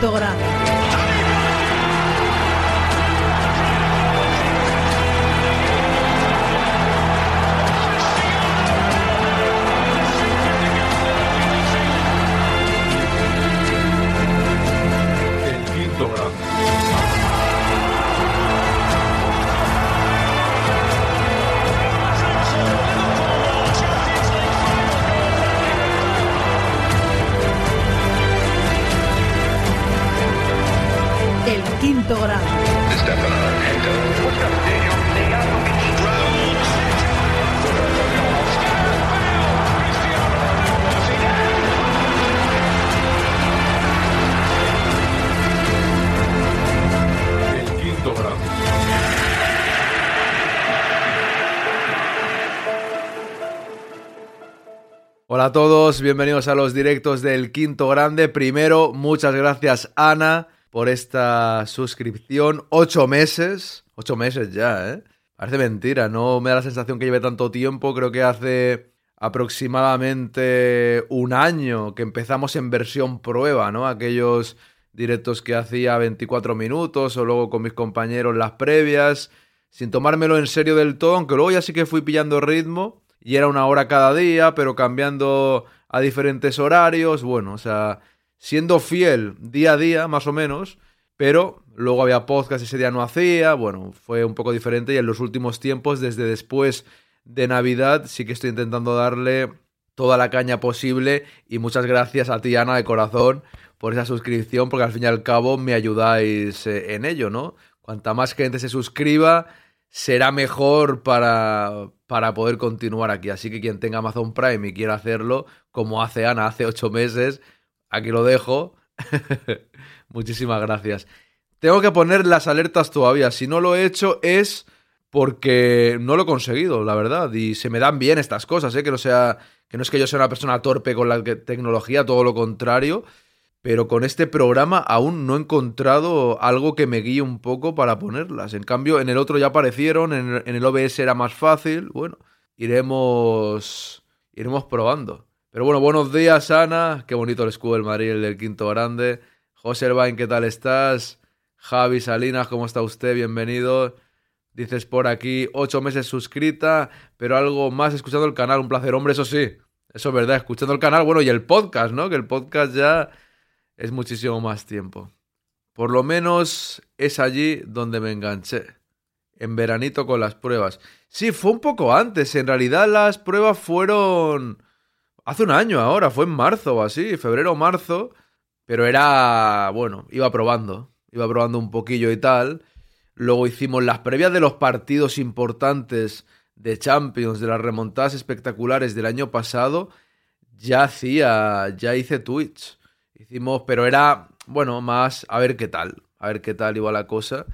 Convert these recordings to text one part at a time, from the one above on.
quinto Hola a todos, bienvenidos a los directos del Quinto Grande. Primero, muchas gracias Ana por esta suscripción. Ocho meses, ocho meses ya, ¿eh? Parece mentira, no me da la sensación que lleve tanto tiempo. Creo que hace aproximadamente un año que empezamos en versión prueba, ¿no? Aquellos directos que hacía 24 minutos o luego con mis compañeros las previas, sin tomármelo en serio del todo, aunque luego ya sí que fui pillando ritmo y era una hora cada día, pero cambiando a diferentes horarios, bueno, o sea, siendo fiel día a día, más o menos, pero luego había podcast ese día no hacía, bueno, fue un poco diferente y en los últimos tiempos, desde después de Navidad, sí que estoy intentando darle toda la caña posible y muchas gracias a ti, Ana, de corazón, por esa suscripción, porque al fin y al cabo me ayudáis eh, en ello, ¿no? Cuanta más gente se suscriba, será mejor para, para poder continuar aquí. Así que quien tenga Amazon Prime y quiera hacerlo, como hace Ana hace ocho meses, aquí lo dejo. Muchísimas gracias. Tengo que poner las alertas todavía. Si no lo he hecho es porque no lo he conseguido, la verdad. Y se me dan bien estas cosas, ¿eh? Que no sea. Que no es que yo sea una persona torpe con la tecnología, todo lo contrario pero con este programa aún no he encontrado algo que me guíe un poco para ponerlas. En cambio, en el otro ya aparecieron, en, el OBS era más fácil. Bueno, iremos, iremos probando. Pero bueno, buenos días, Ana. Qué bonito el escudo del Madrid, el del quinto grande. José Elbain, ¿qué tal estás? Javi Salinas, ¿cómo está usted? Bienvenido. Dices por aquí, ocho meses suscrita, pero algo más escuchando el canal. Un placer, hombre, eso sí. Eso es verdad, escuchando el canal. Bueno, y el podcast, ¿no? Que el podcast ya es muchísimo más tiempo. Por lo menos es allí donde me enganché. En veranito con las pruebas. Sí, fue un poco antes. En realidad las pruebas fueron... Hace un año ahora, fue en marzo o así, febrero o marzo. Pero era... Bueno, iba probando. Iba probando un poquillo y tal. Luego hicimos las previas de los partidos importantes de Champions, de las remontadas espectaculares del año pasado. Ya hacía... Ya hice Twitch. Hicimos, pero era, bueno, más a ver qué tal, a ver qué tal iba la cosa.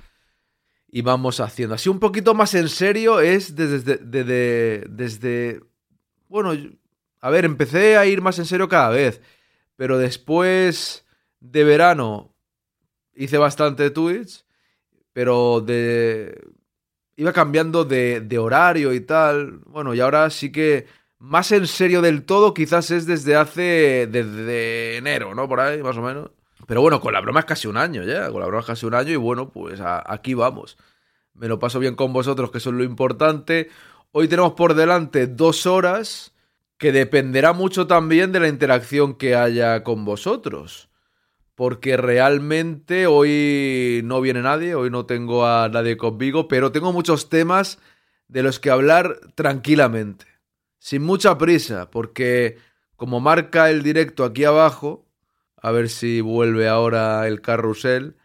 Y vamos haciendo. Así un poquito más en serio es desde, desde, desde, bueno, a ver, empecé a ir más en serio cada vez. Pero después de verano hice bastante Twitch, pero de... Iba cambiando de, de horario y tal. Bueno, y ahora sí que más en serio del todo quizás es desde hace, desde enero, ¿no? Por ahí, más o menos. Pero bueno, con la broma es casi un año ya, con la broma es casi un año y bueno, pues aquí vamos. Me lo paso bien con vosotros, que eso es lo importante. Hoy tenemos por delante dos horas que dependerá mucho también de la interacción que haya con vosotros. Porque realmente hoy no viene nadie, hoy no tengo a nadie conmigo, pero tengo muchos temas de los que hablar tranquilamente sin mucha prisa, porque como marca el directo aquí abajo, a ver si vuelve ahora el carrusel,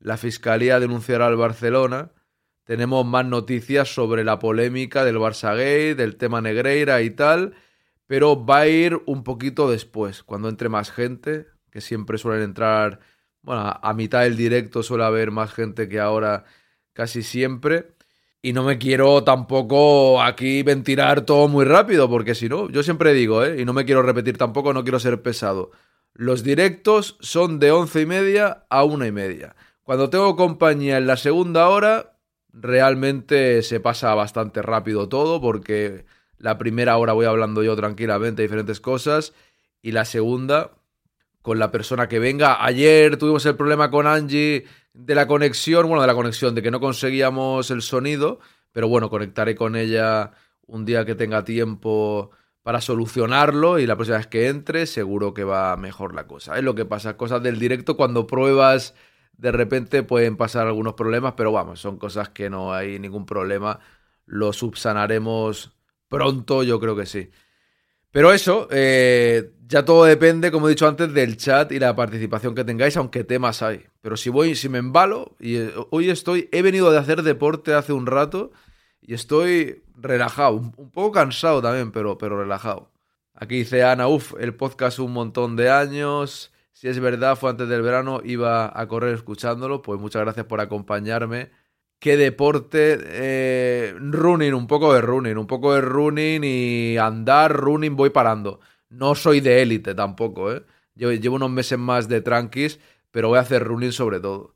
la Fiscalía denunciará al Barcelona. Tenemos más noticias sobre la polémica del Barça Gay, del tema Negreira y tal, pero va a ir un poquito después, cuando entre más gente, que siempre suelen entrar, bueno, a mitad del directo suele haber más gente que ahora casi siempre. Y no me quiero tampoco aquí ventilar todo muy rápido, porque si no, yo siempre digo, ¿eh? y no me quiero repetir tampoco, no quiero ser pesado. Los directos son de once y media a una y media. Cuando tengo compañía en la segunda hora, realmente se pasa bastante rápido todo, porque la primera hora voy hablando yo tranquilamente diferentes cosas, y la segunda, con la persona que venga. Ayer tuvimos el problema con Angie de la conexión, bueno, de la conexión, de que no conseguíamos el sonido, pero bueno, conectaré con ella un día que tenga tiempo para solucionarlo y la próxima vez que entre seguro que va mejor la cosa. Es lo que pasa, cosas del directo cuando pruebas de repente pueden pasar algunos problemas, pero vamos, son cosas que no hay ningún problema, lo subsanaremos pronto, yo creo que sí. Pero eso, eh, ya todo depende, como he dicho antes, del chat y la participación que tengáis, aunque temas hay. Pero si voy, si me embalo, y eh, hoy estoy, he venido de hacer deporte hace un rato y estoy relajado, un, poco cansado también, pero, pero relajado. Aquí dice Ana, uff, el podcast un montón de años. Si es verdad, fue antes del verano, iba a correr escuchándolo. Pues muchas gracias por acompañarme qué deporte. Eh, running, un poco de running, un poco de running y andar, running, voy parando. No soy de élite tampoco, ¿eh? Llevo, unos meses más de tranquis, pero voy a hacer running sobre todo.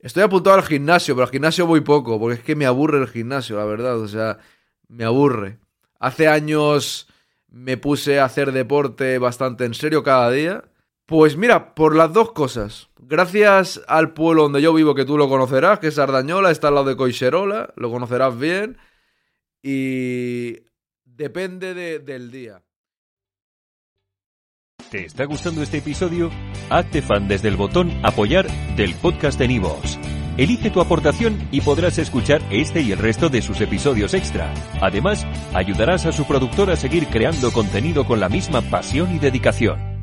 Estoy apuntado al gimnasio, pero al gimnasio voy poco, porque es que me aburre el gimnasio, la verdad. O sea, me aburre. Hace años me puse a hacer deporte bastante en serio cada día pues mira, por las dos cosas. Gracias al pueblo donde yo vivo, que tú lo conocerás, que es Ardañola, está al lado de Coixerola, lo conocerás bien. Y depende del día. ¿Te está gustando este episodio? Hazte fan desde el botón apoyar del podcast de Nivos. Elige tu aportación y podrás escuchar este y el resto de sus episodios extra. Además, ayudarás a su productor a seguir creando contenido con la misma pasión y dedicación.